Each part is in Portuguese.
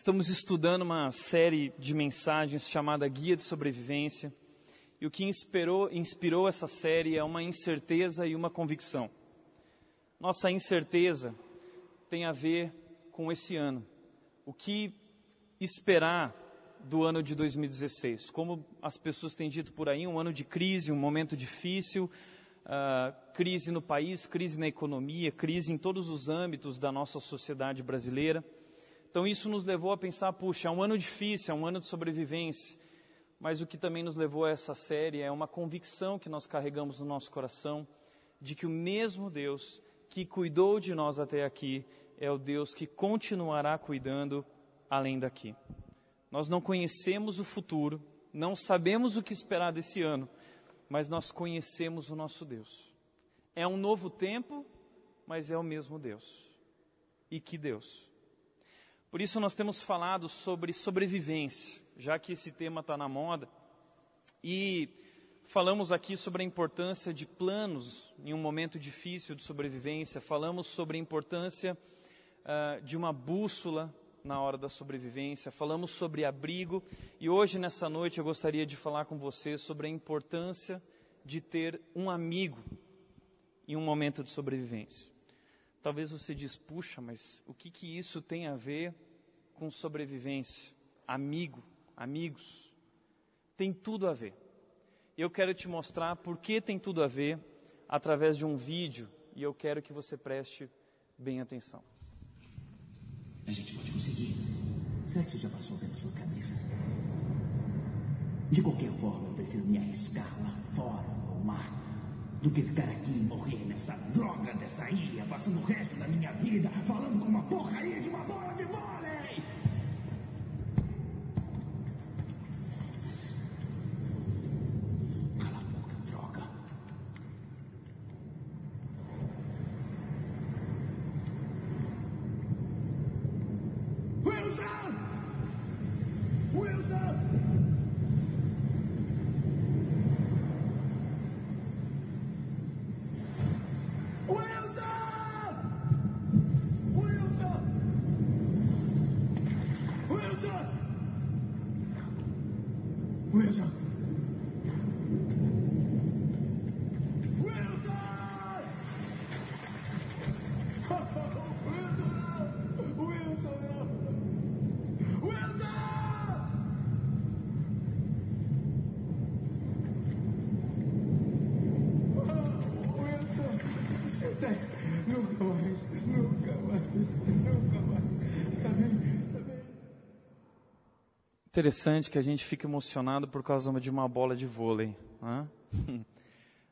Estamos estudando uma série de mensagens chamada Guia de Sobrevivência. E o que inspirou, inspirou essa série é uma incerteza e uma convicção. Nossa incerteza tem a ver com esse ano. O que esperar do ano de 2016? Como as pessoas têm dito por aí, um ano de crise, um momento difícil, uh, crise no país, crise na economia, crise em todos os âmbitos da nossa sociedade brasileira. Então isso nos levou a pensar, puxa, é um ano difícil, é um ano de sobrevivência. Mas o que também nos levou a essa série é uma convicção que nós carregamos no nosso coração de que o mesmo Deus que cuidou de nós até aqui é o Deus que continuará cuidando além daqui. Nós não conhecemos o futuro, não sabemos o que esperar desse ano, mas nós conhecemos o nosso Deus. É um novo tempo, mas é o mesmo Deus. E que Deus! Por isso nós temos falado sobre sobrevivência, já que esse tema está na moda. E falamos aqui sobre a importância de planos em um momento difícil de sobrevivência. Falamos sobre a importância uh, de uma bússola na hora da sobrevivência. Falamos sobre abrigo. E hoje, nessa noite, eu gostaria de falar com você sobre a importância de ter um amigo em um momento de sobrevivência. Talvez você diz, puxa, mas o que, que isso tem a ver com sobrevivência? Amigo, amigos. Tem tudo a ver. Eu quero te mostrar por que tem tudo a ver através de um vídeo e eu quero que você preste bem atenção. A gente pode conseguir. Sexo já passou pela sua cabeça. De qualquer forma, eu prefiro me arriscar lá fora, no mar do que ficar aqui e morrer nessa droga dessa ilha, passando o resto da minha vida falando com uma porcaria de uma bola de vôlei. Cala a boca, droga. Wilson! Wilson! Wilson! Wilson! Wilson! Wilson! Wilson! Você nunca mais, nunca mais, nunca mais. Está bem? Está bem? Interessante que a gente fica emocionado por causa de uma bola de vôlei. Né?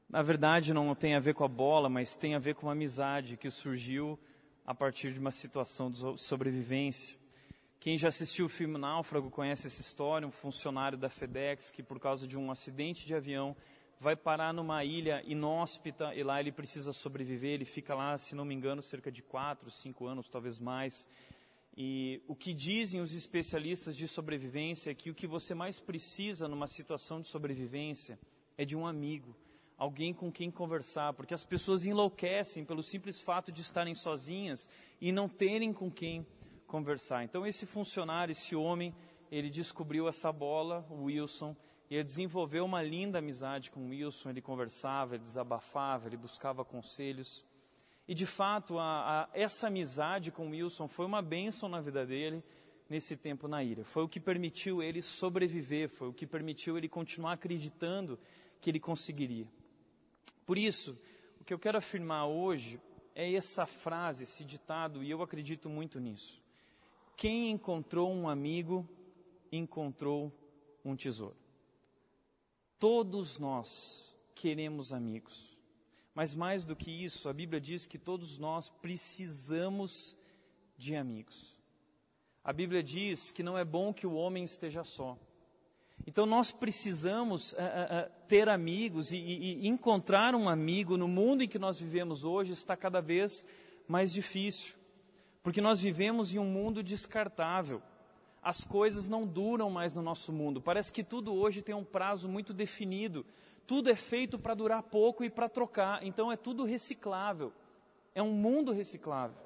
Na verdade, não tem a ver com a bola, mas tem a ver com uma amizade que surgiu a partir de uma situação de sobrevivência. Quem já assistiu o filme Náufrago conhece essa história, um funcionário da FedEx que por causa de um acidente de avião vai parar numa ilha inóspita e lá ele precisa sobreviver, ele fica lá, se não me engano, cerca de quatro, cinco anos, talvez mais. E o que dizem os especialistas de sobrevivência é que o que você mais precisa numa situação de sobrevivência é de um amigo, alguém com quem conversar, porque as pessoas enlouquecem pelo simples fato de estarem sozinhas e não terem com quem conversar. Então esse funcionário, esse homem, ele descobriu essa bola, o Wilson, e desenvolveu uma linda amizade com o Wilson, ele conversava, ele desabafava, ele buscava conselhos. E de fato, a, a, essa amizade com Wilson foi uma bênção na vida dele nesse tempo na ilha. Foi o que permitiu ele sobreviver, foi o que permitiu ele continuar acreditando que ele conseguiria. Por isso, o que eu quero afirmar hoje é essa frase, esse ditado, e eu acredito muito nisso. Quem encontrou um amigo, encontrou um tesouro. Todos nós queremos amigos. Mas mais do que isso, a Bíblia diz que todos nós precisamos de amigos. A Bíblia diz que não é bom que o homem esteja só. Então nós precisamos uh, uh, ter amigos e, e, e encontrar um amigo no mundo em que nós vivemos hoje está cada vez mais difícil, porque nós vivemos em um mundo descartável. As coisas não duram mais no nosso mundo. Parece que tudo hoje tem um prazo muito definido. Tudo é feito para durar pouco e para trocar. Então é tudo reciclável. É um mundo reciclável.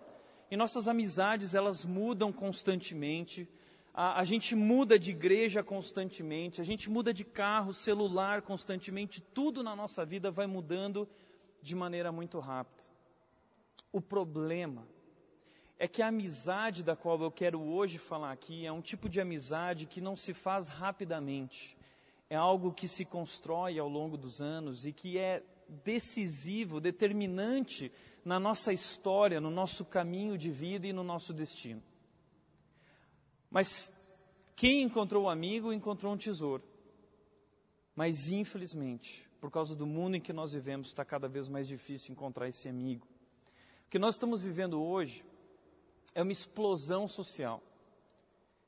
E nossas amizades, elas mudam constantemente. a, a gente muda de igreja constantemente, a gente muda de carro, celular constantemente, tudo na nossa vida vai mudando de maneira muito rápida. O problema é que a amizade da qual eu quero hoje falar aqui é um tipo de amizade que não se faz rapidamente. É algo que se constrói ao longo dos anos e que é decisivo, determinante na nossa história, no nosso caminho de vida e no nosso destino. Mas quem encontrou o amigo encontrou um tesouro. Mas infelizmente, por causa do mundo em que nós vivemos, está cada vez mais difícil encontrar esse amigo. O que nós estamos vivendo hoje é uma explosão social.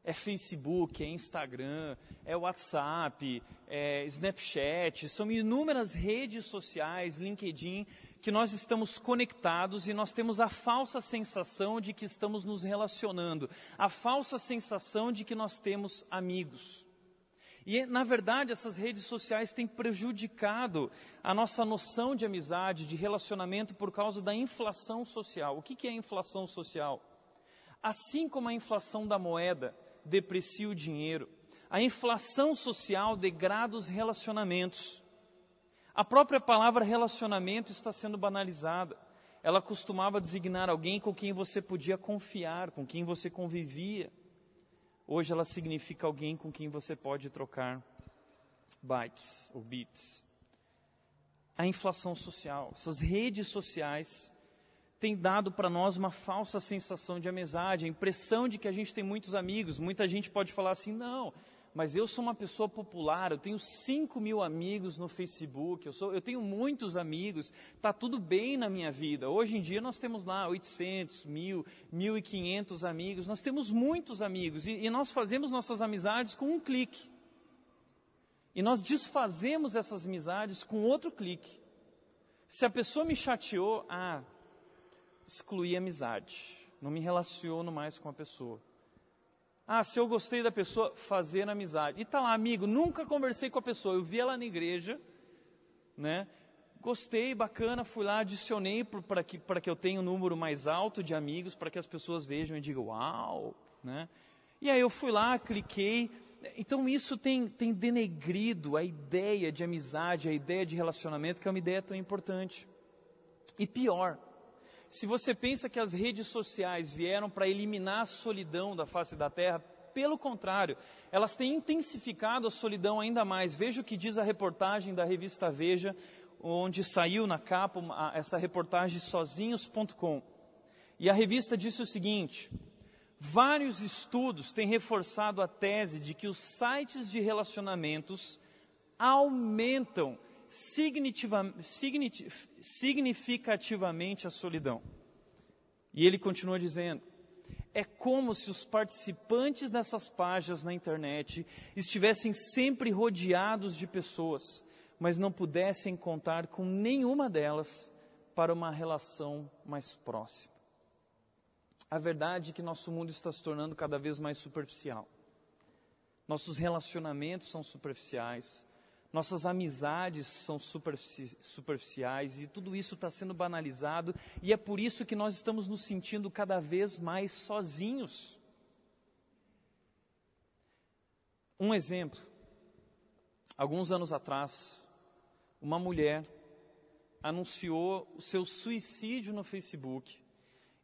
É Facebook, é Instagram, é WhatsApp, é Snapchat, são inúmeras redes sociais, LinkedIn, que nós estamos conectados e nós temos a falsa sensação de que estamos nos relacionando, a falsa sensação de que nós temos amigos. E, na verdade, essas redes sociais têm prejudicado a nossa noção de amizade, de relacionamento, por causa da inflação social. O que é inflação social? Assim como a inflação da moeda, deprecia o dinheiro. A inflação social degrada os relacionamentos. A própria palavra relacionamento está sendo banalizada. Ela costumava designar alguém com quem você podia confiar, com quem você convivia. Hoje ela significa alguém com quem você pode trocar bytes ou bits. A inflação social, essas redes sociais tem dado para nós uma falsa sensação de amizade, a impressão de que a gente tem muitos amigos. Muita gente pode falar assim: não, mas eu sou uma pessoa popular, eu tenho 5 mil amigos no Facebook, eu, sou, eu tenho muitos amigos, está tudo bem na minha vida. Hoje em dia nós temos lá 800, 1000, 1500 amigos, nós temos muitos amigos e, e nós fazemos nossas amizades com um clique. E nós desfazemos essas amizades com outro clique. Se a pessoa me chateou, ah, excluir amizade. Não me relaciono mais com a pessoa. Ah, se eu gostei da pessoa, fazer amizade. E tá lá, amigo, nunca conversei com a pessoa. Eu vi ela na igreja, né? Gostei, bacana, fui lá, adicionei para que, que eu tenha um número mais alto de amigos, para que as pessoas vejam e digam, uau, né? E aí eu fui lá, cliquei. Então isso tem, tem denegrido a ideia de amizade, a ideia de relacionamento, que é uma ideia tão importante. E pior, se você pensa que as redes sociais vieram para eliminar a solidão da face da terra, pelo contrário, elas têm intensificado a solidão ainda mais. Veja o que diz a reportagem da revista Veja, onde saiu na capa essa reportagem sozinhos.com. E a revista disse o seguinte: vários estudos têm reforçado a tese de que os sites de relacionamentos aumentam significativamente a solidão. E ele continua dizendo: é como se os participantes dessas páginas na internet estivessem sempre rodeados de pessoas, mas não pudessem contar com nenhuma delas para uma relação mais próxima. A verdade é que nosso mundo está se tornando cada vez mais superficial. Nossos relacionamentos são superficiais, nossas amizades são superficiais e tudo isso está sendo banalizado, e é por isso que nós estamos nos sentindo cada vez mais sozinhos. Um exemplo: alguns anos atrás, uma mulher anunciou o seu suicídio no Facebook.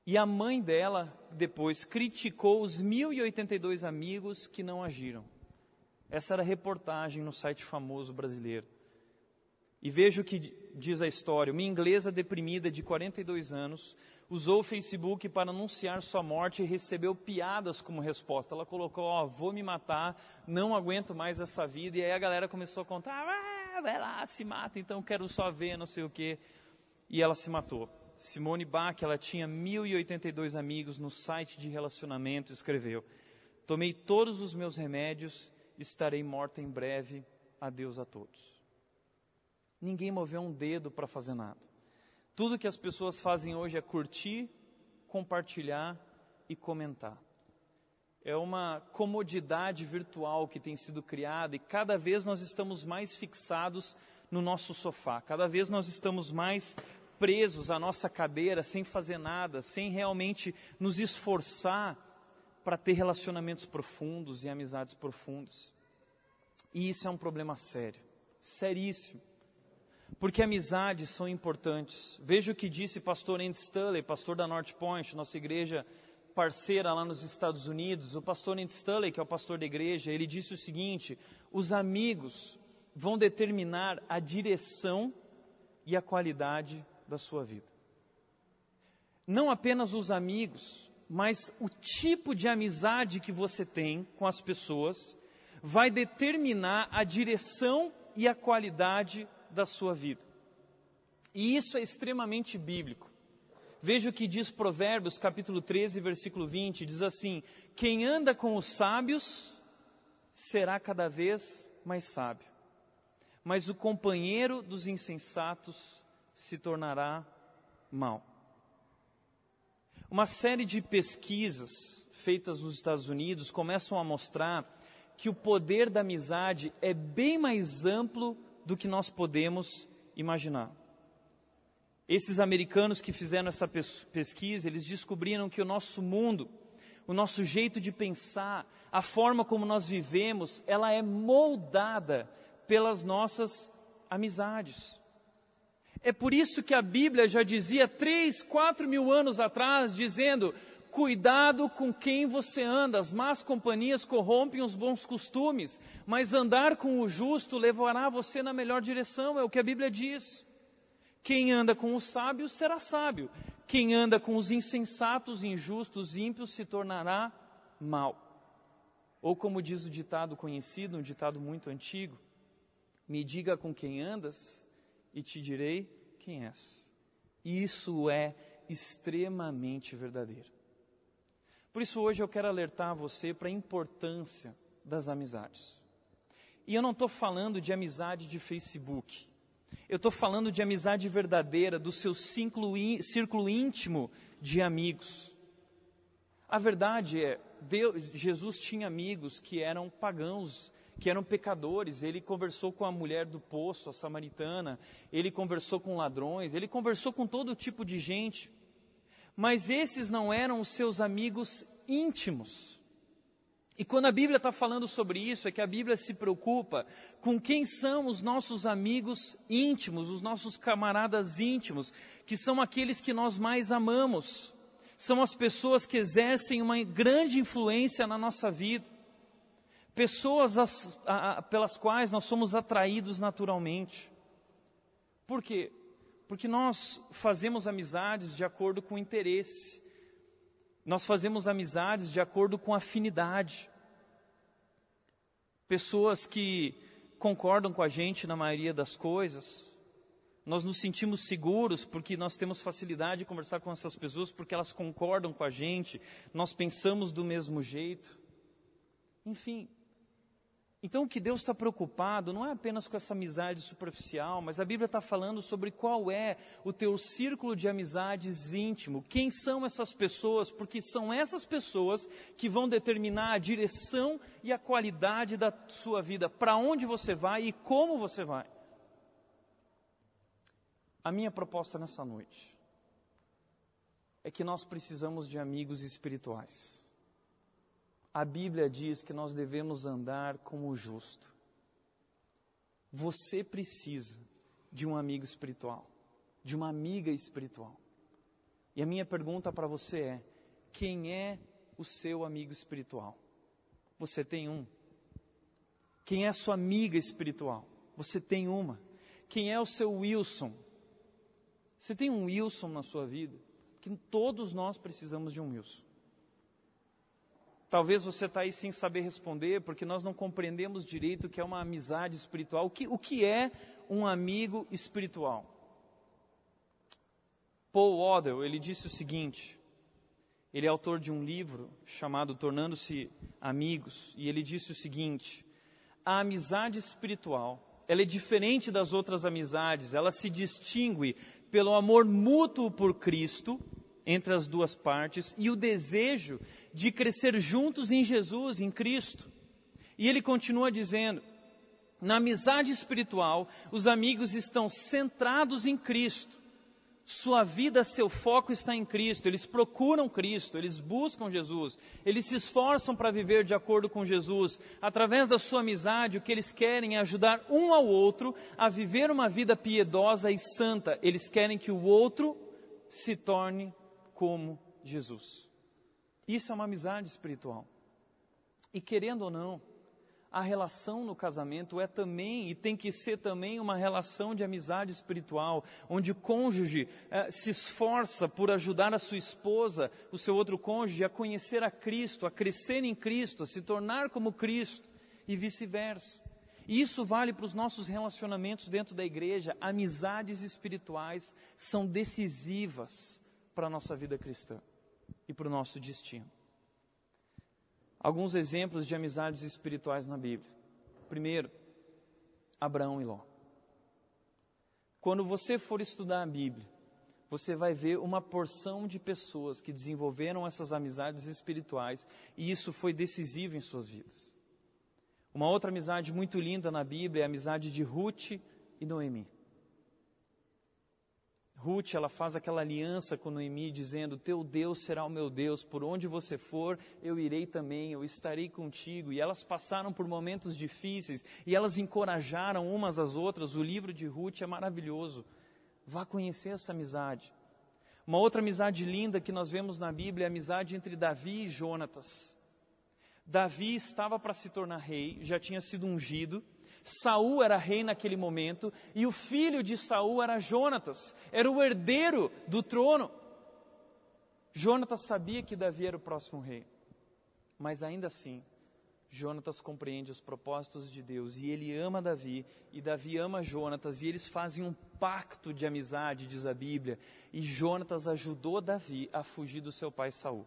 E a mãe dela depois criticou os 1.082 amigos que não agiram. Essa era a reportagem no site famoso brasileiro. E veja o que diz a história. Uma inglesa deprimida de 42 anos usou o Facebook para anunciar sua morte e recebeu piadas como resposta. Ela colocou: Ó, oh, vou me matar, não aguento mais essa vida. E aí a galera começou a contar: ah, vai lá, se mata, então quero só ver, não sei o quê. E ela se matou. Simone Bach, ela tinha 1.082 amigos no site de relacionamento, escreveu: Tomei todos os meus remédios estarei morta em breve, adeus a todos. Ninguém moveu um dedo para fazer nada. Tudo que as pessoas fazem hoje é curtir, compartilhar e comentar. É uma comodidade virtual que tem sido criada e cada vez nós estamos mais fixados no nosso sofá, cada vez nós estamos mais presos à nossa cadeira sem fazer nada, sem realmente nos esforçar para ter relacionamentos profundos e amizades profundas. E isso é um problema sério, seríssimo. Porque amizades são importantes. Veja o que disse pastor Andy Stanley, pastor da North Point, nossa igreja parceira lá nos Estados Unidos. O pastor Andy Stanley, que é o pastor da igreja, ele disse o seguinte: os amigos vão determinar a direção e a qualidade da sua vida. Não apenas os amigos, mas o tipo de amizade que você tem com as pessoas vai determinar a direção e a qualidade da sua vida. E isso é extremamente bíblico. Veja o que diz Provérbios, capítulo 13, versículo 20: diz assim: Quem anda com os sábios será cada vez mais sábio, mas o companheiro dos insensatos se tornará mau. Uma série de pesquisas feitas nos Estados Unidos começam a mostrar que o poder da amizade é bem mais amplo do que nós podemos imaginar. Esses americanos que fizeram essa pesquisa, eles descobriram que o nosso mundo, o nosso jeito de pensar, a forma como nós vivemos, ela é moldada pelas nossas amizades. É por isso que a Bíblia já dizia três, quatro mil anos atrás, dizendo: cuidado com quem você anda, as más companhias corrompem os bons costumes, mas andar com o justo levará você na melhor direção, é o que a Bíblia diz. Quem anda com os sábios será sábio, quem anda com os insensatos, injustos, ímpios se tornará mal. Ou como diz o ditado conhecido, um ditado muito antigo: me diga com quem andas e te direi quem és. Isso é extremamente verdadeiro. Por isso, hoje eu quero alertar você para a importância das amizades. E eu não estou falando de amizade de Facebook. Eu estou falando de amizade verdadeira, do seu círculo, círculo íntimo de amigos. A verdade é, Deus, Jesus tinha amigos que eram pagãos, que eram pecadores. Ele conversou com a mulher do poço, a samaritana, ele conversou com ladrões, ele conversou com todo tipo de gente. Mas esses não eram os seus amigos íntimos. E quando a Bíblia está falando sobre isso, é que a Bíblia se preocupa com quem são os nossos amigos íntimos, os nossos camaradas íntimos, que são aqueles que nós mais amamos, são as pessoas que exercem uma grande influência na nossa vida, pessoas as, a, a, pelas quais nós somos atraídos naturalmente. Por quê? Porque nós fazemos amizades de acordo com interesse, nós fazemos amizades de acordo com afinidade. Pessoas que concordam com a gente na maioria das coisas, nós nos sentimos seguros porque nós temos facilidade de conversar com essas pessoas porque elas concordam com a gente, nós pensamos do mesmo jeito. Enfim, então, o que Deus está preocupado não é apenas com essa amizade superficial, mas a Bíblia está falando sobre qual é o teu círculo de amizades íntimo, quem são essas pessoas, porque são essas pessoas que vão determinar a direção e a qualidade da sua vida, para onde você vai e como você vai. A minha proposta nessa noite é que nós precisamos de amigos espirituais a Bíblia diz que nós devemos andar como o justo. Você precisa de um amigo espiritual, de uma amiga espiritual. E a minha pergunta para você é: quem é o seu amigo espiritual? Você tem um. Quem é a sua amiga espiritual? Você tem uma. Quem é o seu Wilson? Você tem um Wilson na sua vida? Que todos nós precisamos de um Wilson. Talvez você está aí sem saber responder, porque nós não compreendemos direito o que é uma amizade espiritual. O que, o que é um amigo espiritual? Paul Waddell, ele disse o seguinte, ele é autor de um livro chamado Tornando-se Amigos, e ele disse o seguinte, a amizade espiritual, ela é diferente das outras amizades, ela se distingue pelo amor mútuo por Cristo, entre as duas partes e o desejo de crescer juntos em Jesus, em Cristo. E ele continua dizendo: na amizade espiritual, os amigos estão centrados em Cristo, Sua vida, seu foco está em Cristo. Eles procuram Cristo, eles buscam Jesus, eles se esforçam para viver de acordo com Jesus. Através da sua amizade, o que eles querem é ajudar um ao outro a viver uma vida piedosa e santa. Eles querem que o outro se torne como Jesus. Isso é uma amizade espiritual. E querendo ou não, a relação no casamento é também e tem que ser também uma relação de amizade espiritual, onde o cônjuge eh, se esforça por ajudar a sua esposa, o seu outro cônjuge, a conhecer a Cristo, a crescer em Cristo, a se tornar como Cristo e vice-versa. Isso vale para os nossos relacionamentos dentro da igreja. Amizades espirituais são decisivas para a nossa vida cristã e para o nosso destino alguns exemplos de amizades espirituais na Bíblia. Primeiro, Abraão e Ló. Quando você for estudar a Bíblia, você vai ver uma porção de pessoas que desenvolveram essas amizades espirituais e isso foi decisivo em suas vidas. Uma outra amizade muito linda na Bíblia é a amizade de Ruth e Noemi. Ruth, ela faz aquela aliança com Noemi, dizendo: Teu Deus será o meu Deus, por onde você for, eu irei também, eu estarei contigo. E elas passaram por momentos difíceis e elas encorajaram umas às outras. O livro de Ruth é maravilhoso. Vá conhecer essa amizade. Uma outra amizade linda que nós vemos na Bíblia é a amizade entre Davi e Jonatas. Davi estava para se tornar rei, já tinha sido ungido Saul era rei naquele momento e o filho de Saul era Jonatas, era o herdeiro do trono. Jonatas sabia que Davi era o próximo rei, mas ainda assim, Jonatas compreende os propósitos de Deus e ele ama Davi e Davi ama Jonatas e eles fazem um pacto de amizade, diz a Bíblia, e Jonatas ajudou Davi a fugir do seu pai Saul.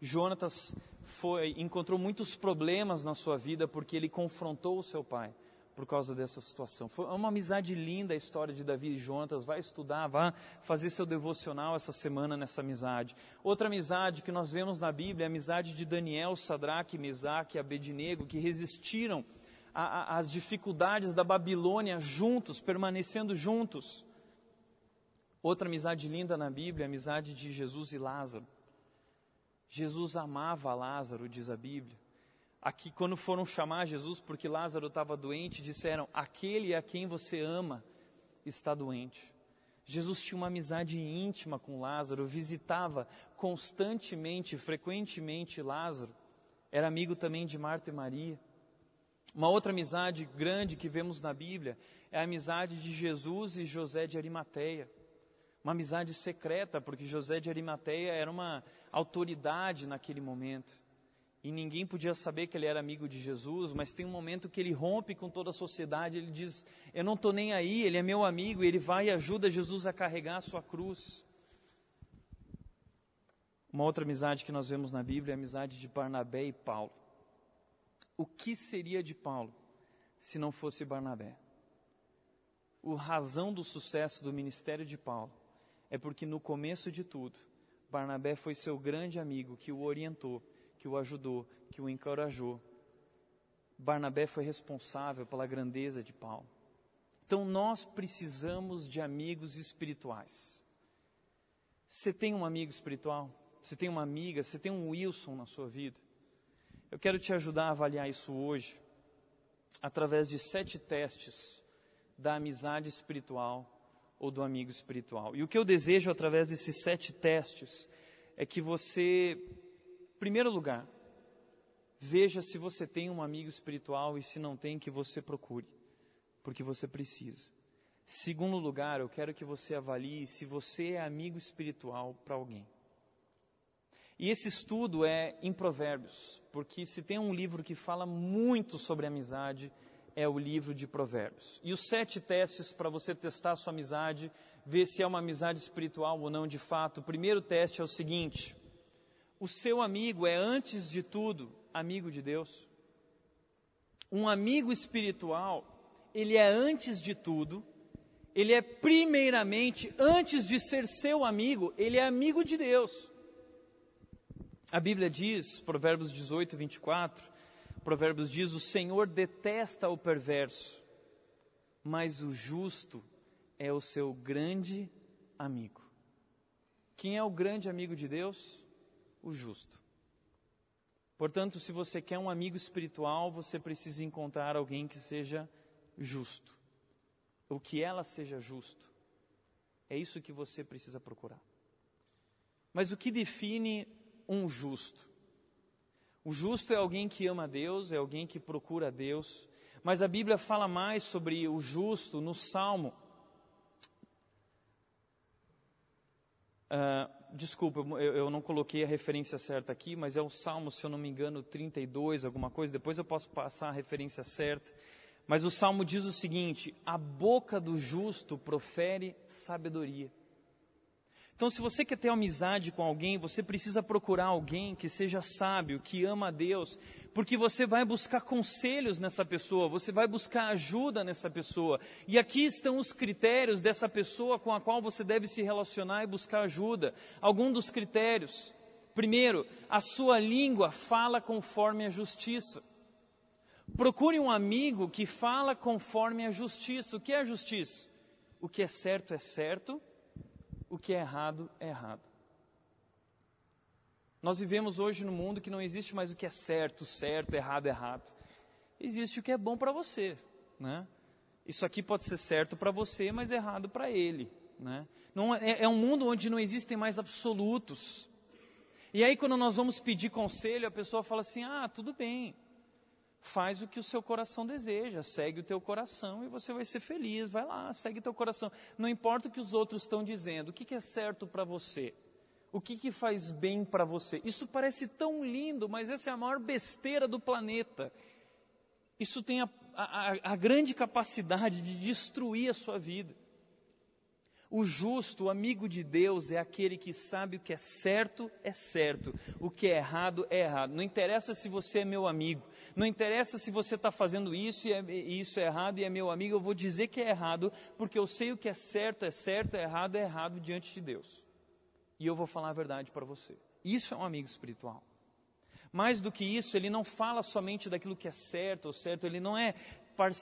Jonatas foi, encontrou muitos problemas na sua vida porque ele confrontou o seu pai por causa dessa situação. Foi uma amizade linda a história de Davi e Jonatas. Vai estudar, vá fazer seu devocional essa semana nessa amizade. Outra amizade que nós vemos na Bíblia é a amizade de Daniel, Sadraque, Mesaque e Abednego, que resistiram às dificuldades da Babilônia juntos, permanecendo juntos. Outra amizade linda na Bíblia é a amizade de Jesus e Lázaro. Jesus amava Lázaro, diz a Bíblia. Aqui, quando foram chamar Jesus porque Lázaro estava doente, disseram: Aquele a quem você ama está doente. Jesus tinha uma amizade íntima com Lázaro, visitava constantemente, frequentemente Lázaro. Era amigo também de Marta e Maria. Uma outra amizade grande que vemos na Bíblia é a amizade de Jesus e José de Arimateia. Uma amizade secreta, porque José de Arimateia era uma autoridade naquele momento e ninguém podia saber que ele era amigo de Jesus, mas tem um momento que ele rompe com toda a sociedade, ele diz: Eu não estou nem aí, ele é meu amigo, e ele vai e ajuda Jesus a carregar a sua cruz. Uma outra amizade que nós vemos na Bíblia é a amizade de Barnabé e Paulo. O que seria de Paulo se não fosse Barnabé? A razão do sucesso do ministério de Paulo é porque no começo de tudo, Barnabé foi seu grande amigo que o orientou que o ajudou, que o encorajou. Barnabé foi responsável pela grandeza de Paulo. Então nós precisamos de amigos espirituais. Você tem um amigo espiritual? Você tem uma amiga? Você tem um Wilson na sua vida? Eu quero te ajudar a avaliar isso hoje, através de sete testes da amizade espiritual ou do amigo espiritual. E o que eu desejo através desses sete testes é que você Primeiro lugar, veja se você tem um amigo espiritual e se não tem, que você procure, porque você precisa. Segundo lugar, eu quero que você avalie se você é amigo espiritual para alguém. E esse estudo é em Provérbios, porque se tem um livro que fala muito sobre amizade, é o livro de Provérbios. E os sete testes para você testar a sua amizade, ver se é uma amizade espiritual ou não de fato. O primeiro teste é o seguinte: o seu amigo é, antes de tudo, amigo de Deus. Um amigo espiritual, ele é, antes de tudo, ele é primeiramente, antes de ser seu amigo, ele é amigo de Deus. A Bíblia diz, Provérbios 18, 24, Provérbios diz: O Senhor detesta o perverso, mas o justo é o seu grande amigo. Quem é o grande amigo de Deus? O justo. Portanto, se você quer um amigo espiritual, você precisa encontrar alguém que seja justo. Ou que ela seja justo. É isso que você precisa procurar. Mas o que define um justo? O justo é alguém que ama Deus, é alguém que procura Deus. Mas a Bíblia fala mais sobre o justo no Salmo. Uh, desculpa, eu, eu, não coloquei a referência certa aqui, mas é o Salmo, se eu não me engano, 32, alguma coisa. Depois eu posso passar a referência certa. Mas o Salmo diz o seguinte: A boca do justo profere sabedoria. Então, se você quer ter amizade com alguém, você precisa procurar alguém que seja sábio, que ama a Deus, porque você vai buscar conselhos nessa pessoa, você vai buscar ajuda nessa pessoa. E aqui estão os critérios dessa pessoa com a qual você deve se relacionar e buscar ajuda. Alguns dos critérios. Primeiro, a sua língua fala conforme a justiça. Procure um amigo que fala conforme a justiça. O que é a justiça? O que é certo é certo o que é errado é errado. Nós vivemos hoje no mundo que não existe mais o que é certo, certo, errado, errado. Existe o que é bom para você, né? Isso aqui pode ser certo para você, mas errado para ele, né? Não, é, é um mundo onde não existem mais absolutos. E aí quando nós vamos pedir conselho, a pessoa fala assim: "Ah, tudo bem faz o que o seu coração deseja, segue o teu coração e você vai ser feliz, vai lá, segue o teu coração. Não importa o que os outros estão dizendo, o que, que é certo para você, o que, que faz bem para você. Isso parece tão lindo, mas essa é a maior besteira do planeta. Isso tem a, a, a grande capacidade de destruir a sua vida. O justo, o amigo de Deus, é aquele que sabe o que é certo é certo, o que é errado é errado. Não interessa se você é meu amigo, não interessa se você está fazendo isso e, é, isso é errado e é meu amigo, eu vou dizer que é errado, porque eu sei o que é certo é certo, é errado é errado diante de Deus. E eu vou falar a verdade para você. Isso é um amigo espiritual. Mais do que isso, ele não fala somente daquilo que é certo ou certo, ele não é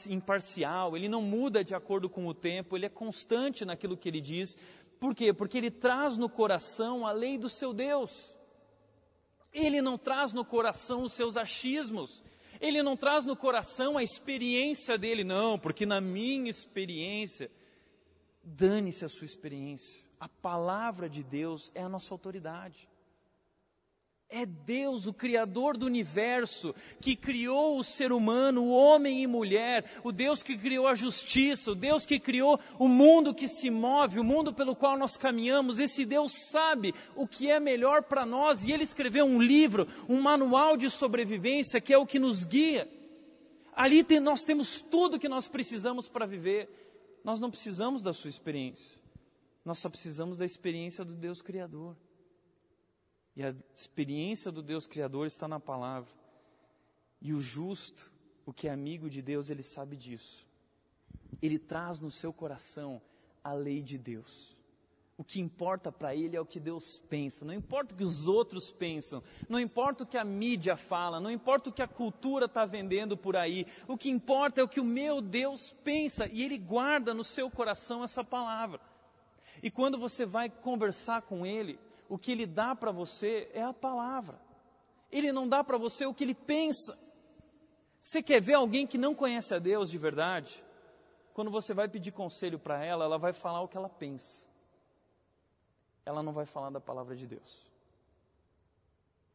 imparcial, ele não muda de acordo com o tempo, ele é constante naquilo que ele diz. Por quê? Porque ele traz no coração a lei do seu Deus. Ele não traz no coração os seus achismos. Ele não traz no coração a experiência dele, não, porque na minha experiência, dane-se a sua experiência. A palavra de Deus é a nossa autoridade. É Deus, o Criador do universo, que criou o ser humano, o homem e mulher, o Deus que criou a justiça, o Deus que criou o mundo que se move, o mundo pelo qual nós caminhamos. Esse Deus sabe o que é melhor para nós e ele escreveu um livro, um manual de sobrevivência que é o que nos guia. Ali tem, nós temos tudo que nós precisamos para viver. Nós não precisamos da sua experiência, nós só precisamos da experiência do Deus Criador. E a experiência do Deus Criador está na palavra. E o justo, o que é amigo de Deus, ele sabe disso. Ele traz no seu coração a lei de Deus. O que importa para ele é o que Deus pensa, não importa o que os outros pensam, não importa o que a mídia fala, não importa o que a cultura está vendendo por aí, o que importa é o que o meu Deus pensa e ele guarda no seu coração essa palavra. E quando você vai conversar com ele, o que ele dá para você é a palavra. Ele não dá para você o que ele pensa. Você quer ver alguém que não conhece a Deus de verdade? Quando você vai pedir conselho para ela, ela vai falar o que ela pensa. Ela não vai falar da palavra de Deus.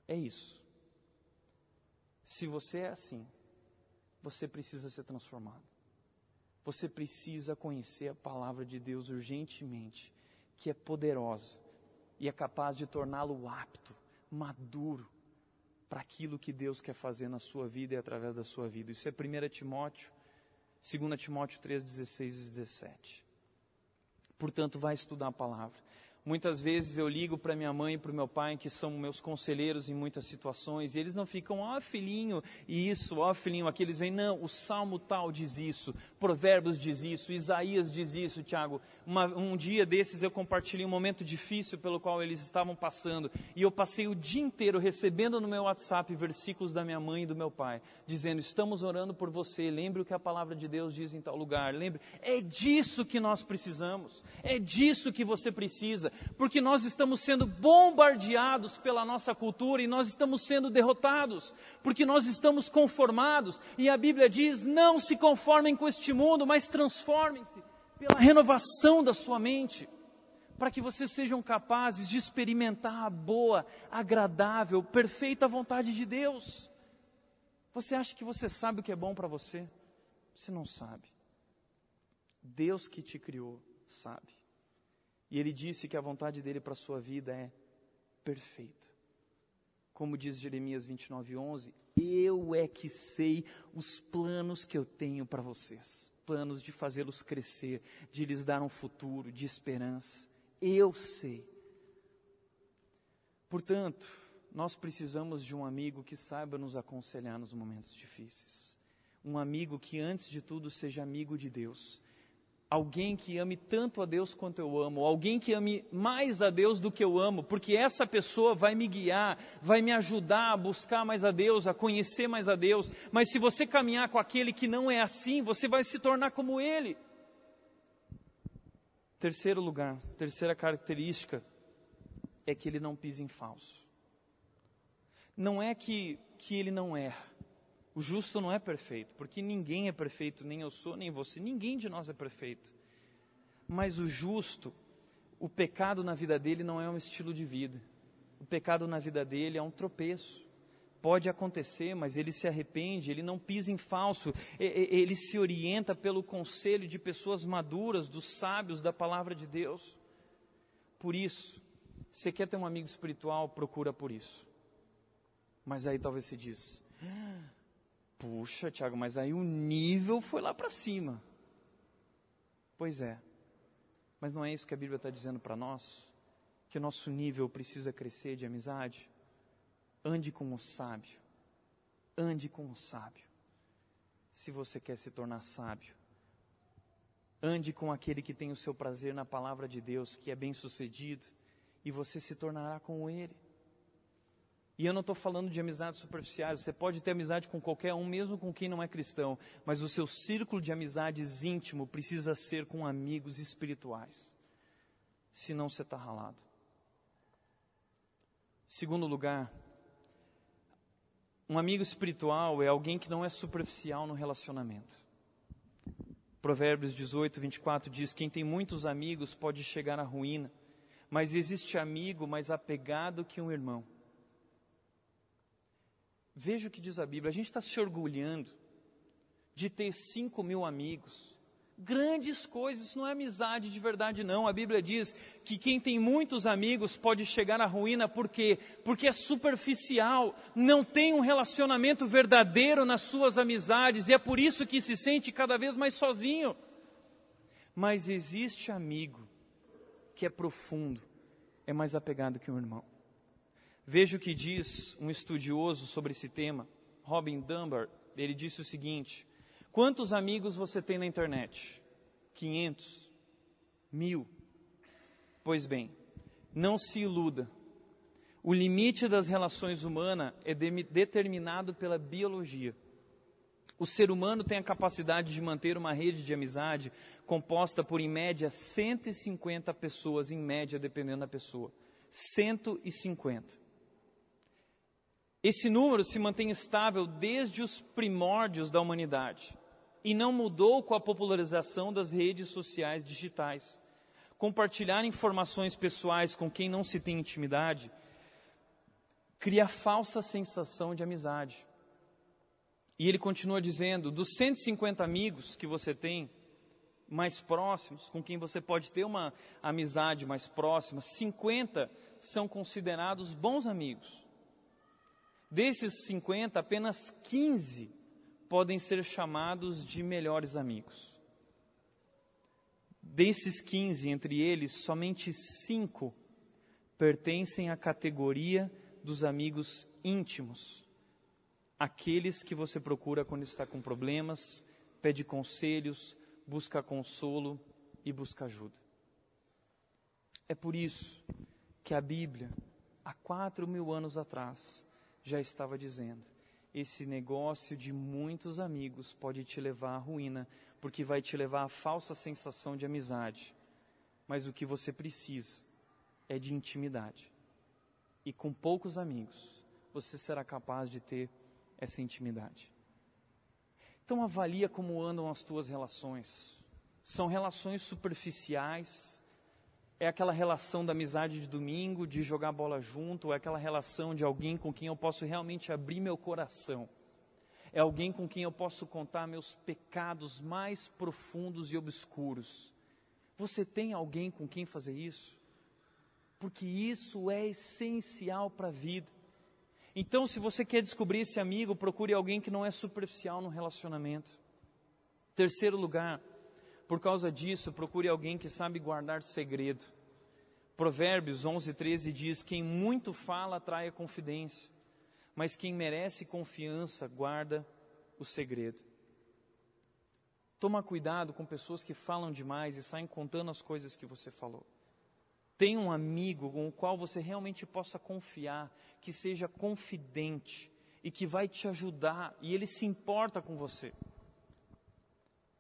É isso. Se você é assim, você precisa ser transformado. Você precisa conhecer a palavra de Deus urgentemente, que é poderosa e é capaz de torná-lo apto, maduro para aquilo que Deus quer fazer na sua vida e através da sua vida. Isso é 1 Timóteo, 2 Timóteo 3, 16 e 17. Portanto, vai estudar a palavra. Muitas vezes eu ligo para minha mãe e para o meu pai, que são meus conselheiros em muitas situações, e eles não ficam, ó oh, filhinho, isso, ó oh, filhinho, aqui eles vêm, não, o Salmo tal diz isso, Provérbios diz isso, Isaías diz isso, Tiago. Um dia desses eu compartilhei um momento difícil pelo qual eles estavam passando, e eu passei o dia inteiro recebendo no meu WhatsApp versículos da minha mãe e do meu pai, dizendo, estamos orando por você, lembre o que a palavra de Deus diz em tal lugar, lembre, é disso que nós precisamos, é disso que você precisa, porque nós estamos sendo bombardeados pela nossa cultura e nós estamos sendo derrotados, porque nós estamos conformados, e a Bíblia diz: não se conformem com este mundo, mas transformem-se pela renovação da sua mente, para que vocês sejam capazes de experimentar a boa, agradável, perfeita vontade de Deus. Você acha que você sabe o que é bom para você? Você não sabe. Deus que te criou sabe. E ele disse que a vontade dele para a sua vida é perfeita. Como diz Jeremias 29:11, eu é que sei os planos que eu tenho para vocês, planos de fazê-los crescer, de lhes dar um futuro, de esperança. Eu sei. Portanto, nós precisamos de um amigo que saiba nos aconselhar nos momentos difíceis. Um amigo que, antes de tudo, seja amigo de Deus alguém que ame tanto a Deus quanto eu amo, alguém que ame mais a Deus do que eu amo, porque essa pessoa vai me guiar, vai me ajudar a buscar mais a Deus, a conhecer mais a Deus. Mas se você caminhar com aquele que não é assim, você vai se tornar como ele. Terceiro lugar, terceira característica é que ele não pisa em falso. Não é que, que ele não erra, o justo não é perfeito, porque ninguém é perfeito, nem eu sou, nem você, ninguém de nós é perfeito. Mas o justo, o pecado na vida dele não é um estilo de vida. O pecado na vida dele é um tropeço. Pode acontecer, mas ele se arrepende, ele não pisa em falso, ele se orienta pelo conselho de pessoas maduras, dos sábios da palavra de Deus. Por isso, você quer ter um amigo espiritual, procura por isso. Mas aí talvez você diz, Puxa, Tiago, mas aí o nível foi lá para cima. Pois é. Mas não é isso que a Bíblia está dizendo para nós? Que o nosso nível precisa crescer de amizade? Ande com o sábio. Ande com o sábio. Se você quer se tornar sábio, ande com aquele que tem o seu prazer na palavra de Deus, que é bem sucedido, e você se tornará com ele. E eu não estou falando de amizades superficiais, você pode ter amizade com qualquer um, mesmo com quem não é cristão, mas o seu círculo de amizades íntimo precisa ser com amigos espirituais, senão você está ralado. Segundo lugar, um amigo espiritual é alguém que não é superficial no relacionamento. Provérbios 18, 24 diz: Quem tem muitos amigos pode chegar à ruína, mas existe amigo mais apegado que um irmão. Veja o que diz a Bíblia. A gente está se orgulhando de ter cinco mil amigos. Grandes coisas, isso não é amizade de verdade, não. A Bíblia diz que quem tem muitos amigos pode chegar à ruína, por quê? Porque é superficial, não tem um relacionamento verdadeiro nas suas amizades, e é por isso que se sente cada vez mais sozinho. Mas existe amigo que é profundo, é mais apegado que um irmão. Veja o que diz um estudioso sobre esse tema, Robin Dunbar. Ele disse o seguinte: Quantos amigos você tem na internet? 500? Mil? Pois bem, não se iluda. O limite das relações humanas é de, determinado pela biologia. O ser humano tem a capacidade de manter uma rede de amizade composta por, em média, 150 pessoas, em média, dependendo da pessoa. 150. Esse número se mantém estável desde os primórdios da humanidade e não mudou com a popularização das redes sociais digitais. Compartilhar informações pessoais com quem não se tem intimidade cria falsa sensação de amizade. E ele continua dizendo: dos 150 amigos que você tem, mais próximos, com quem você pode ter uma amizade mais próxima, 50 são considerados bons amigos. Desses 50, apenas 15 podem ser chamados de melhores amigos. Desses 15, entre eles, somente 5 pertencem à categoria dos amigos íntimos. Aqueles que você procura quando está com problemas, pede conselhos, busca consolo e busca ajuda. É por isso que a Bíblia, há quatro mil anos atrás, já estava dizendo: esse negócio de muitos amigos pode te levar à ruína, porque vai te levar à falsa sensação de amizade. Mas o que você precisa é de intimidade. E com poucos amigos, você será capaz de ter essa intimidade. Então avalia como andam as tuas relações. São relações superficiais? É aquela relação da amizade de domingo, de jogar bola junto, é aquela relação de alguém com quem eu posso realmente abrir meu coração? É alguém com quem eu posso contar meus pecados mais profundos e obscuros? Você tem alguém com quem fazer isso? Porque isso é essencial para a vida. Então, se você quer descobrir esse amigo, procure alguém que não é superficial no relacionamento. Terceiro lugar, por causa disso, procure alguém que sabe guardar segredo. Provérbios 11, 13 diz: Quem muito fala atrai a confidência, mas quem merece confiança guarda o segredo. Toma cuidado com pessoas que falam demais e saem contando as coisas que você falou. Tenha um amigo com o qual você realmente possa confiar, que seja confidente e que vai te ajudar e ele se importa com você.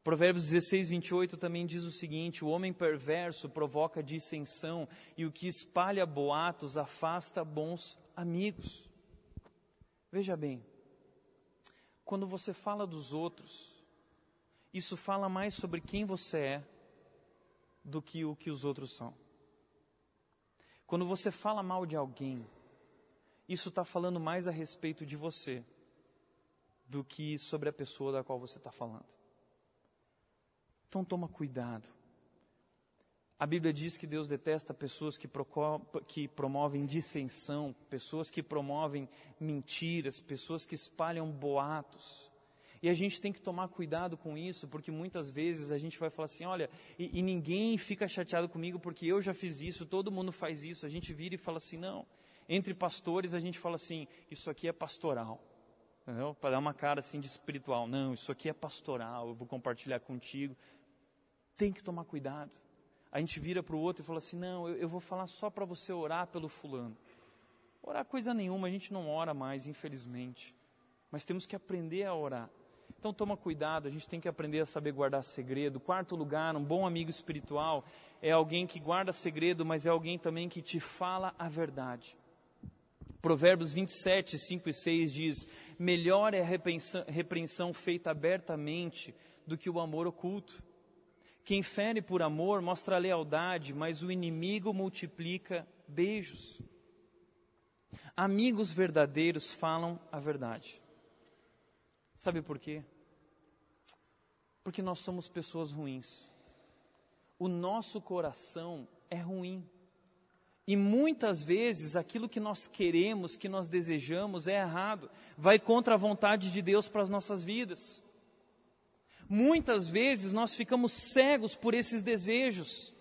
Provérbios 16, 28 também diz o seguinte: O homem perverso provoca dissensão e o que espalha boatos afasta bons amigos. Veja bem, quando você fala dos outros, isso fala mais sobre quem você é do que o que os outros são. Quando você fala mal de alguém, isso está falando mais a respeito de você do que sobre a pessoa da qual você está falando. Então toma cuidado. A Bíblia diz que Deus detesta pessoas que, que, promovem dissensão, pessoas que promovem mentiras, pessoas que espalham boatos. E a gente tem que tomar cuidado com isso, porque muitas vezes a gente vai falar assim: olha, e, e, ninguém fica chateado comigo porque eu já fiz isso, todo mundo faz isso. A gente vira e fala assim: não. Entre pastores a gente fala assim: isso aqui é pastoral. Para dar uma cara assim de espiritual. Não, isso aqui é pastoral, eu vou compartilhar contigo. Tem que tomar cuidado. A gente vira para o outro e fala assim: não, eu, eu vou falar só para você orar pelo fulano. Orar coisa nenhuma, a gente não ora mais, infelizmente. Mas temos que aprender a orar. Então toma cuidado, a gente tem que aprender a saber guardar segredo. Quarto lugar, um bom amigo espiritual é alguém que guarda segredo, mas é alguém também que te fala a verdade. Provérbios 27, 5 e 6 diz: Melhor é a repreensão, repreensão feita abertamente do que o amor oculto. Quem fere por amor mostra lealdade, mas o inimigo multiplica beijos. Amigos verdadeiros falam a verdade. Sabe por quê? Porque nós somos pessoas ruins. O nosso coração é ruim. E muitas vezes aquilo que nós queremos, que nós desejamos, é errado, vai contra a vontade de Deus para as nossas vidas. Muitas vezes nós ficamos cegos por esses desejos.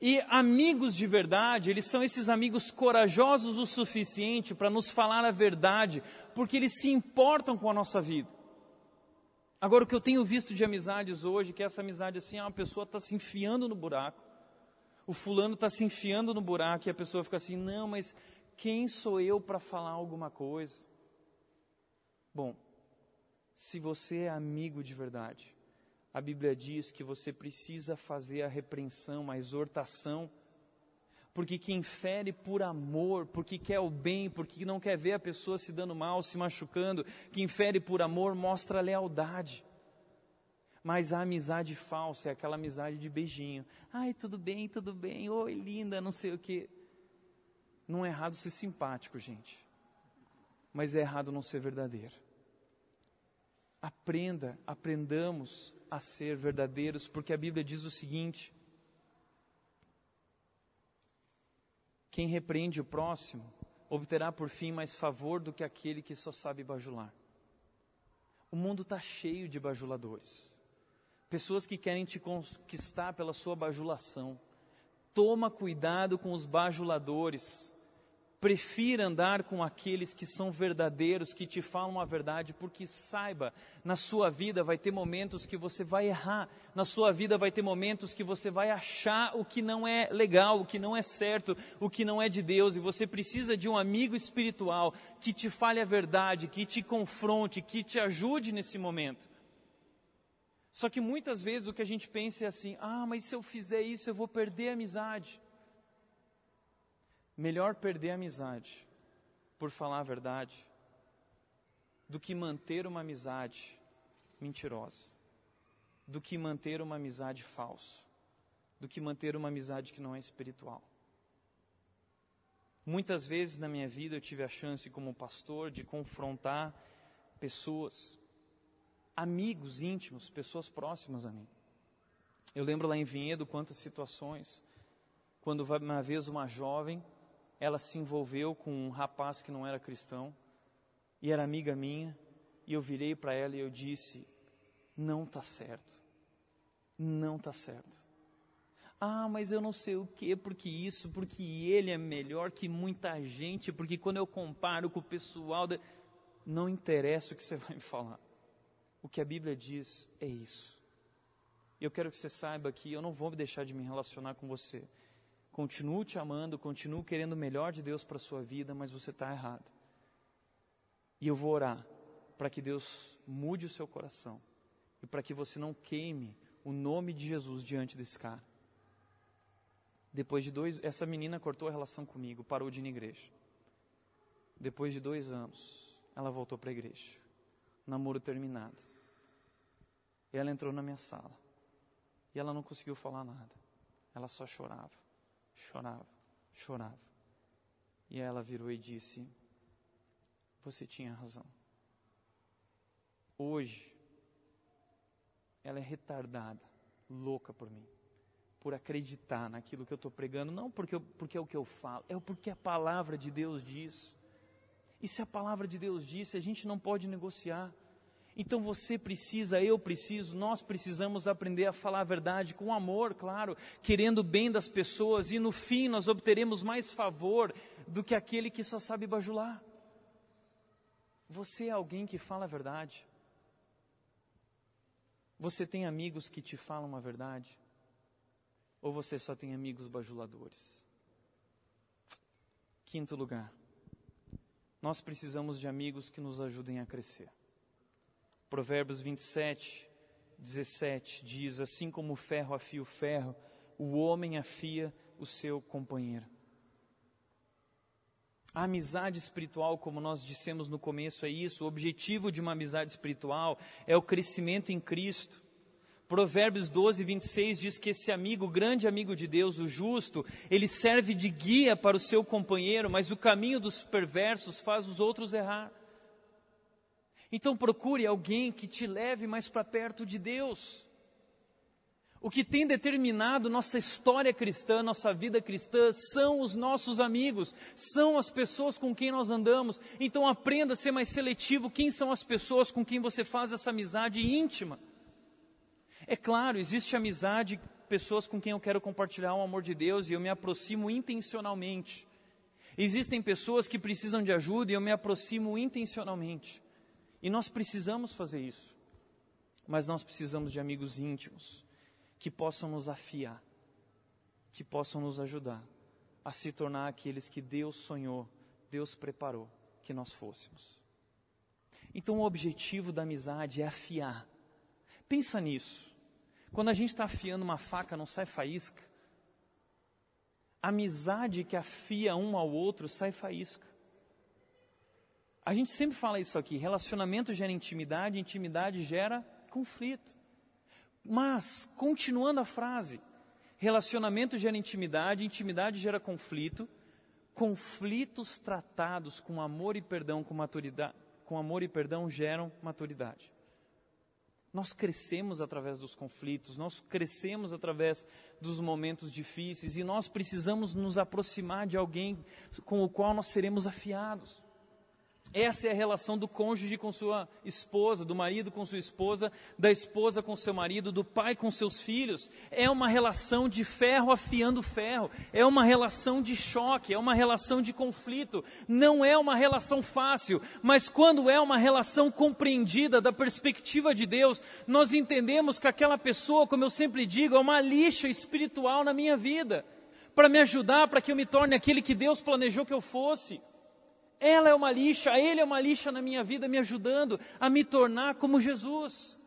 E amigos de verdade, eles são esses amigos corajosos o suficiente para nos falar a verdade, porque eles se importam com a nossa vida. Agora, o que eu tenho visto de amizades hoje, que é essa amizade assim, ah, a pessoa está se enfiando no buraco, o fulano está se enfiando no buraco e a pessoa fica assim, não, mas quem sou eu para falar alguma coisa? Bom, se você é amigo de verdade, a Bíblia diz que você precisa fazer a repreensão, a exortação, porque quem fere por amor, porque quer o bem, porque não quer ver a pessoa se dando mal, se machucando, quem fere por amor mostra lealdade. Mas a amizade falsa é aquela amizade de beijinho. Ai, tudo bem, tudo bem, oi, linda, não sei o que. Não é errado ser simpático, gente. Mas é errado não ser verdadeiro. Aprenda, aprendamos a ser verdadeiros, porque a Bíblia diz o seguinte: Quem repreende o próximo obterá por fim mais favor do que aquele que só sabe bajular. O mundo está cheio de bajuladores. Pessoas que querem te conquistar pela sua bajulação. Toma cuidado com os bajuladores. Prefira andar com aqueles que são verdadeiros, que te falam a verdade, porque saiba, na sua vida vai ter momentos que você vai errar, na sua vida vai ter momentos que você vai achar o que não é legal, o que não é certo, o que não é de Deus, e você precisa de um amigo espiritual que te fale a verdade, que te confronte, que te ajude nesse momento. Só que muitas vezes o que a gente pensa é assim: ah, mas se eu fizer isso eu vou perder a amizade. Melhor perder a amizade por falar a verdade do que manter uma amizade mentirosa, do que manter uma amizade falsa, do que manter uma amizade que não é espiritual. Muitas vezes na minha vida eu tive a chance, como pastor, de confrontar pessoas, amigos íntimos, pessoas próximas a mim. Eu lembro lá em Vinhedo quantas situações, quando uma vez uma jovem, ela se envolveu com um rapaz que não era cristão, e era amiga minha, e eu virei para ela e eu disse: não está certo, não está certo. Ah, mas eu não sei o que, porque isso, porque ele é melhor que muita gente, porque quando eu comparo com o pessoal, de... não interessa o que você vai me falar. O que a Bíblia diz é isso. Eu quero que você saiba que eu não vou deixar de me relacionar com você. Continuo te amando, continuo querendo o melhor de Deus para a sua vida, mas você está errado. E eu vou orar para que Deus mude o seu coração e para que você não queime o nome de Jesus diante desse cara. Depois de dois, essa menina cortou a relação comigo, parou de ir na igreja. Depois de dois anos, ela voltou para a igreja. Namoro terminado. Ela entrou na minha sala. E ela não conseguiu falar nada. Ela só chorava, chorava, chorava. E ela virou e disse: você tinha razão. Hoje, ela é retardada, louca por mim, por acreditar naquilo que eu estou pregando, não porque, eu, porque é o que eu falo, é porque a palavra de Deus diz. E se a palavra de Deus disse, a gente não pode negociar. Então você precisa, eu preciso, nós precisamos aprender a falar a verdade com amor, claro, querendo o bem das pessoas, e no fim nós obteremos mais favor do que aquele que só sabe bajular. Você é alguém que fala a verdade? Você tem amigos que te falam a verdade? Ou você só tem amigos bajuladores? Quinto lugar, nós precisamos de amigos que nos ajudem a crescer. Provérbios 27, 17 diz: Assim como o ferro afia o ferro, o homem afia o seu companheiro. A amizade espiritual, como nós dissemos no começo, é isso. O objetivo de uma amizade espiritual é o crescimento em Cristo. Provérbios 12, 26 diz que esse amigo, grande amigo de Deus, o justo, ele serve de guia para o seu companheiro, mas o caminho dos perversos faz os outros errar. Então procure alguém que te leve mais para perto de Deus. O que tem determinado nossa história cristã, nossa vida cristã, são os nossos amigos, são as pessoas com quem nós andamos. Então aprenda a ser mais seletivo quem são as pessoas com quem você faz essa amizade íntima. É claro, existe amizade, pessoas com quem eu quero compartilhar o amor de Deus e eu me aproximo intencionalmente. Existem pessoas que precisam de ajuda e eu me aproximo intencionalmente. E nós precisamos fazer isso. Mas nós precisamos de amigos íntimos que possam nos afiar, que possam nos ajudar a se tornar aqueles que Deus sonhou, Deus preparou que nós fôssemos. Então o objetivo da amizade é afiar. Pensa nisso. Quando a gente está afiando uma faca, não sai faísca. Amizade que afia um ao outro sai faísca. A gente sempre fala isso aqui: relacionamento gera intimidade, intimidade gera conflito. Mas, continuando a frase, relacionamento gera intimidade, intimidade gera conflito, conflitos tratados com amor e perdão, com maturidade, com amor e perdão geram maturidade. Nós crescemos através dos conflitos, nós crescemos através dos momentos difíceis e nós precisamos nos aproximar de alguém com o qual nós seremos afiados. Essa é a relação do cônjuge com sua esposa, do marido com sua esposa, da esposa com seu marido, do pai com seus filhos. É uma relação de ferro afiando ferro, é uma relação de choque, é uma relação de conflito. Não é uma relação fácil, mas quando é uma relação compreendida da perspectiva de Deus, nós entendemos que aquela pessoa, como eu sempre digo, é uma lixa espiritual na minha vida, para me ajudar, para que eu me torne aquele que Deus planejou que eu fosse. Ela é uma lixa, ele é uma lixa na minha vida, me ajudando a me tornar como Jesus.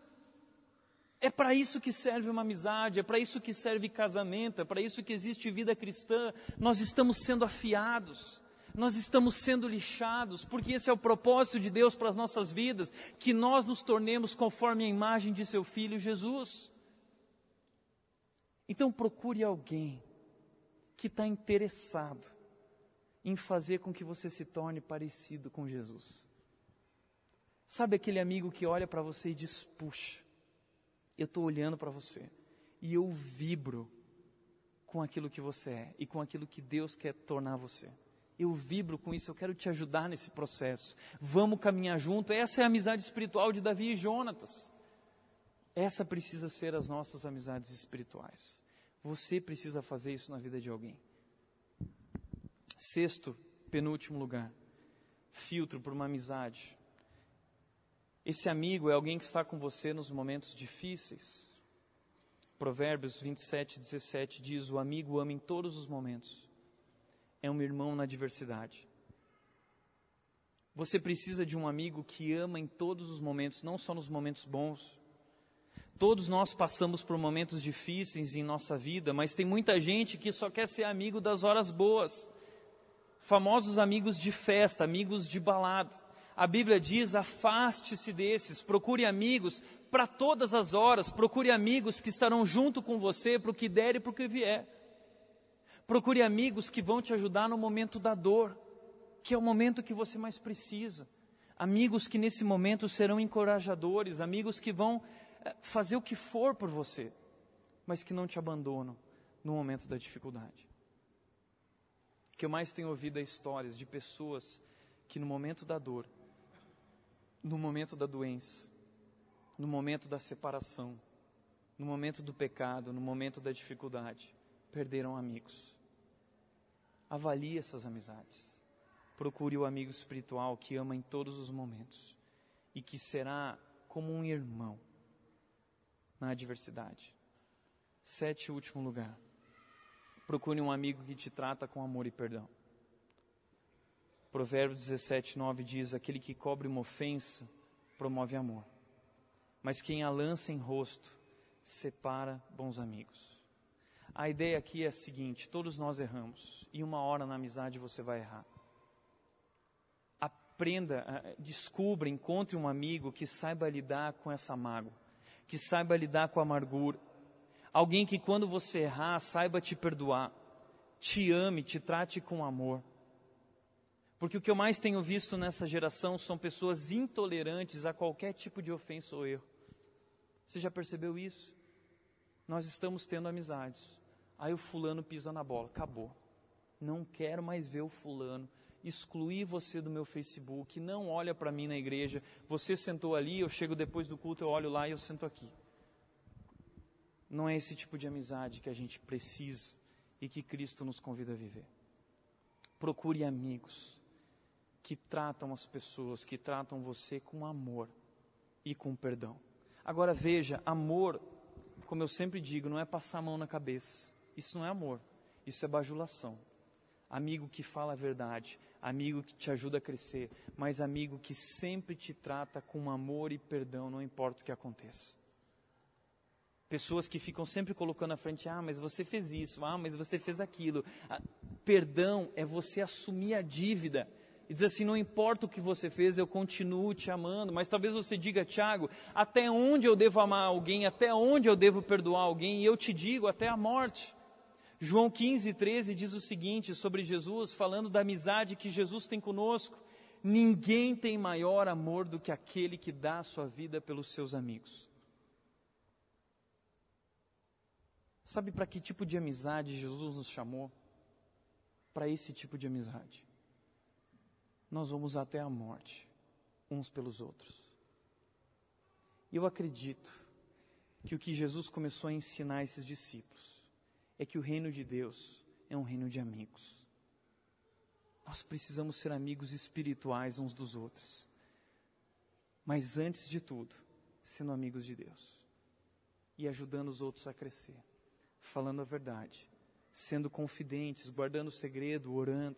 É para isso que serve uma amizade, é para isso que serve casamento, é para isso que existe vida cristã. Nós estamos sendo afiados, nós estamos sendo lixados, porque esse é o propósito de Deus para as nossas vidas, que nós nos tornemos conforme a imagem de seu filho Jesus. Então procure alguém que está interessado em fazer com que você se torne parecido com Jesus. Sabe aquele amigo que olha para você e diz: Puxa, eu estou olhando para você e eu vibro com aquilo que você é e com aquilo que Deus quer tornar você. Eu vibro com isso, eu quero te ajudar nesse processo. Vamos caminhar junto. Essa é a amizade espiritual de Davi e Jonatas. Essa precisa ser as nossas amizades espirituais. Você precisa fazer isso na vida de alguém. Sexto, penúltimo lugar, filtro para uma amizade. Esse amigo é alguém que está com você nos momentos difíceis. Provérbios 27, 17 diz: O amigo ama em todos os momentos, é um irmão na adversidade. Você precisa de um amigo que ama em todos os momentos, não só nos momentos bons. Todos nós passamos por momentos difíceis em nossa vida, mas tem muita gente que só quer ser amigo das horas boas. Famosos amigos de festa, amigos de balada a Bíblia diz: afaste-se desses, procure amigos para todas as horas, procure amigos que estarão junto com você para o que der e para o que vier. Procure amigos que vão te ajudar no momento da dor, que é o momento que você mais precisa. Amigos que nesse momento serão encorajadores, amigos que vão eh, fazer o que for por você, mas que não te abandonam no momento da dificuldade. O que eu mais tenho ouvido é histórias de pessoas que no momento da dor no momento da doença, no momento da separação, no momento do pecado, no momento da dificuldade, perderam amigos. Avalie essas amizades. Procure o amigo espiritual que ama em todos os momentos e que será como um irmão na adversidade. Sete, último lugar. Procure um amigo que te trata com amor e perdão. Provérbios 17, 9 diz: Aquele que cobre uma ofensa promove amor, mas quem a lança em rosto separa bons amigos. A ideia aqui é a seguinte: todos nós erramos, e uma hora na amizade você vai errar. Aprenda, eh, descubra, encontre um amigo que saiba lidar com essa mágoa, que saiba lidar com a amargura. Alguém que, quando você errar, saiba te perdoar, te ame, te trate com amor. Porque o que eu mais tenho visto nessa geração são pessoas intolerantes a qualquer tipo de ofensa ou erro. Você já percebeu isso? Nós estamos tendo amizades. Aí o fulano pisa na bola, acabou. Não quero mais ver o fulano. Excluí você do meu Facebook, não olha para mim na igreja. Você sentou ali, eu chego depois do culto, eu olho lá e eu sento aqui. Não é esse tipo de amizade que a gente precisa e que Cristo nos convida a viver. Procure amigos que tratam as pessoas, que tratam você com amor e com perdão. Agora veja, amor, como eu sempre digo, não é passar a mão na cabeça. Isso não é amor, isso é bajulação. Amigo que fala a verdade, amigo que te ajuda a crescer, mas amigo que sempre te trata com amor e perdão, não importa o que aconteça. Pessoas que ficam sempre colocando à frente, ah, mas você fez isso, ah, mas você fez aquilo. Ah, perdão é você assumir a dívida e diz assim: não importa o que você fez, eu continuo te amando. Mas talvez você diga, Tiago, até onde eu devo amar alguém, até onde eu devo perdoar alguém, e eu te digo, até a morte. João 15, 13 diz o seguinte sobre Jesus, falando da amizade que Jesus tem conosco: ninguém tem maior amor do que aquele que dá a sua vida pelos seus amigos. Sabe para que tipo de amizade Jesus nos chamou? Para esse tipo de amizade nós vamos até a morte, uns pelos outros. E eu acredito que o que Jesus começou a ensinar a esses discípulos é que o reino de Deus é um reino de amigos. Nós precisamos ser amigos espirituais uns dos outros. Mas antes de tudo, sendo amigos de Deus e ajudando os outros a crescer, falando a verdade, sendo confidentes, guardando o segredo, orando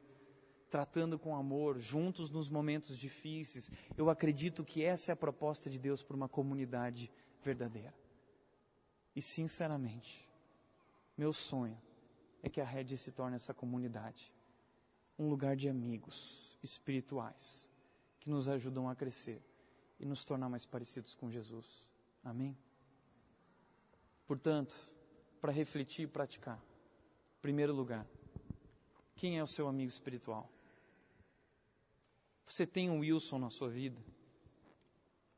tratando com amor, juntos nos momentos difíceis. Eu acredito que essa é a proposta de Deus para uma comunidade verdadeira. E sinceramente, meu sonho é que a rede se torne essa comunidade um lugar de amigos espirituais que nos ajudam a crescer e nos tornar mais parecidos com Jesus. Amém? Portanto, para refletir e praticar, primeiro lugar, quem é o seu amigo espiritual? Você tem um Wilson na sua vida?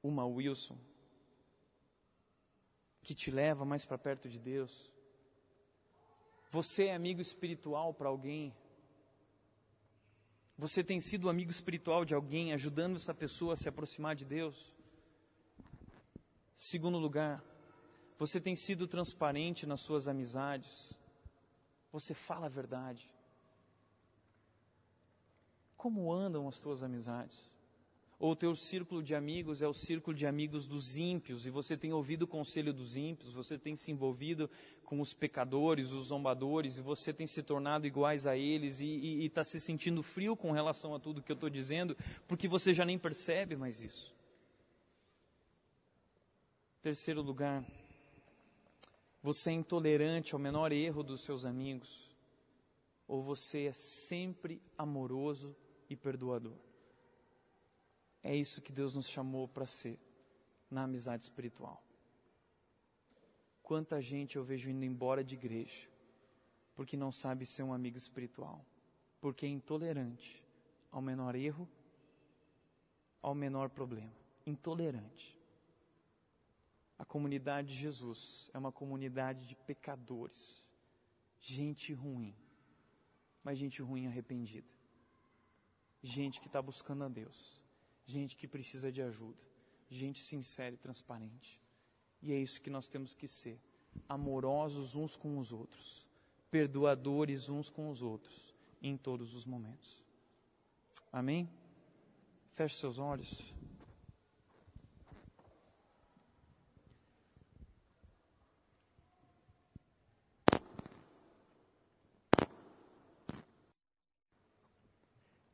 Uma Wilson? Que te leva mais para perto de Deus? Você é amigo espiritual para alguém? Você tem sido amigo espiritual de alguém, ajudando essa pessoa a se aproximar de Deus? Segundo lugar, você tem sido transparente nas suas amizades? Você fala a verdade? Como andam as tuas amizades? Ou o teu círculo de amigos é o círculo de amigos dos ímpios e você tem ouvido o conselho dos ímpios, você tem se envolvido com os pecadores, os zombadores e você tem se tornado iguais a eles e está se sentindo frio com relação a tudo que eu estou dizendo, porque você já nem percebe mais isso. Terceiro lugar, você é intolerante ao menor erro dos seus amigos, ou você é sempre amoroso e perdoador. É isso que Deus nos chamou para ser na amizade espiritual. Quanta gente eu vejo indo embora de igreja porque não sabe ser um amigo espiritual, porque é intolerante ao menor erro, ao menor problema. Intolerante. A comunidade de Jesus é uma comunidade de pecadores, gente ruim, mas gente ruim arrependida, gente que está buscando a Deus gente que precisa de ajuda, gente sincera e transparente. E é isso que nós temos que ser: amorosos uns com os outros, perdoadores uns com os outros, em todos os momentos. Amém? Feche seus olhos.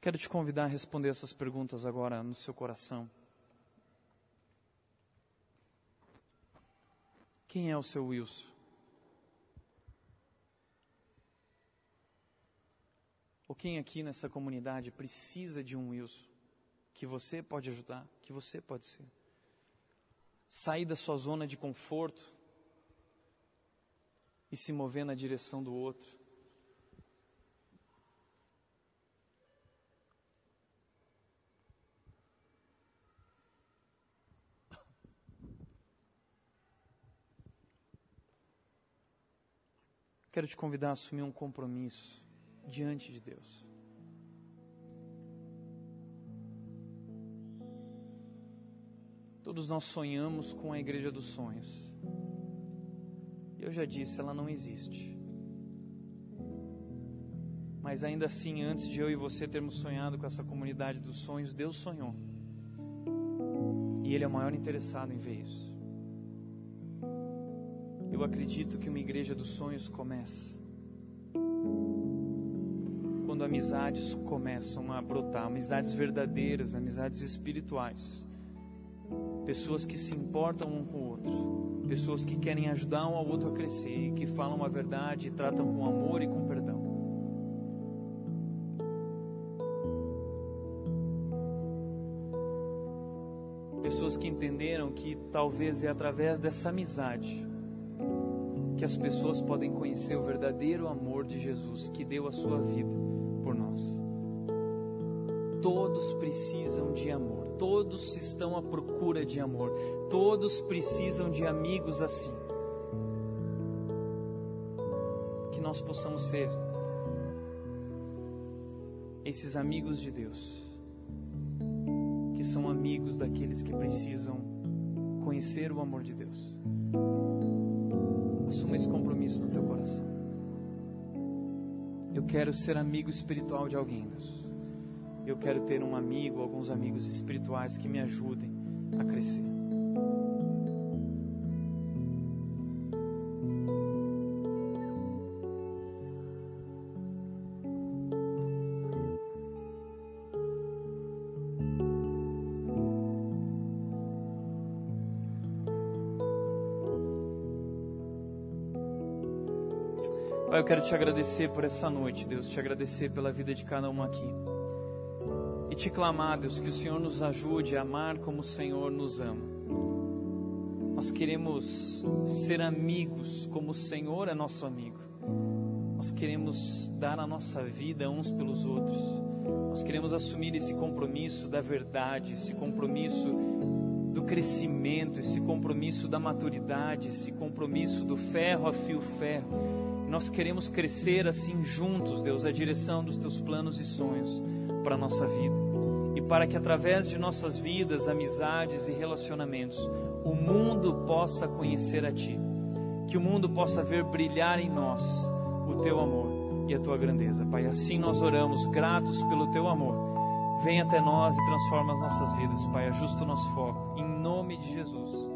Quero te convidar a responder essas perguntas agora no seu coração. Quem é o seu Wilson? Ou quem aqui nessa comunidade precisa de um Wilson que você pode ajudar, que você pode ser? Sair da sua zona de conforto e se mover na direção do outro. Quero te convidar a assumir um compromisso diante de Deus. Todos nós sonhamos com a igreja dos sonhos. Eu já disse, ela não existe. Mas ainda assim, antes de eu e você termos sonhado com essa comunidade dos sonhos, Deus sonhou. E Ele é o maior interessado em ver isso. Eu acredito que uma igreja dos sonhos começa quando amizades começam a brotar, amizades verdadeiras, amizades espirituais. Pessoas que se importam um com o outro, pessoas que querem ajudar um ao outro a crescer, que falam a verdade e tratam com amor e com perdão. Pessoas que entenderam que talvez é através dessa amizade que as pessoas podem conhecer o verdadeiro amor de Jesus que deu a sua vida por nós. Todos precisam de amor, todos estão à procura de amor, todos precisam de amigos assim. Que nós possamos ser esses amigos de Deus, que são amigos daqueles que precisam conhecer o amor de Deus. Esse compromisso no teu coração. Eu quero ser amigo espiritual de alguém, Deus. Eu quero ter um amigo, alguns amigos espirituais que me ajudem a crescer. Quero te agradecer por essa noite, Deus, te agradecer pela vida de cada um aqui. E te clamar, Deus, que o Senhor nos ajude a amar como o Senhor nos ama. Nós queremos ser amigos como o Senhor é nosso amigo. Nós queremos dar a nossa vida uns pelos outros. Nós queremos assumir esse compromisso da verdade, esse compromisso do crescimento, esse compromisso da maturidade, esse compromisso do ferro a fio ferro. Nós queremos crescer assim juntos, Deus, a direção dos teus planos e sonhos para a nossa vida. E para que através de nossas vidas, amizades e relacionamentos, o mundo possa conhecer a Ti. Que o mundo possa ver brilhar em nós o Teu amor e a Tua grandeza. Pai, assim nós oramos, gratos pelo Teu amor. Vem até nós e transforma as nossas vidas, Pai. Ajusta o nosso foco. Em nome de Jesus.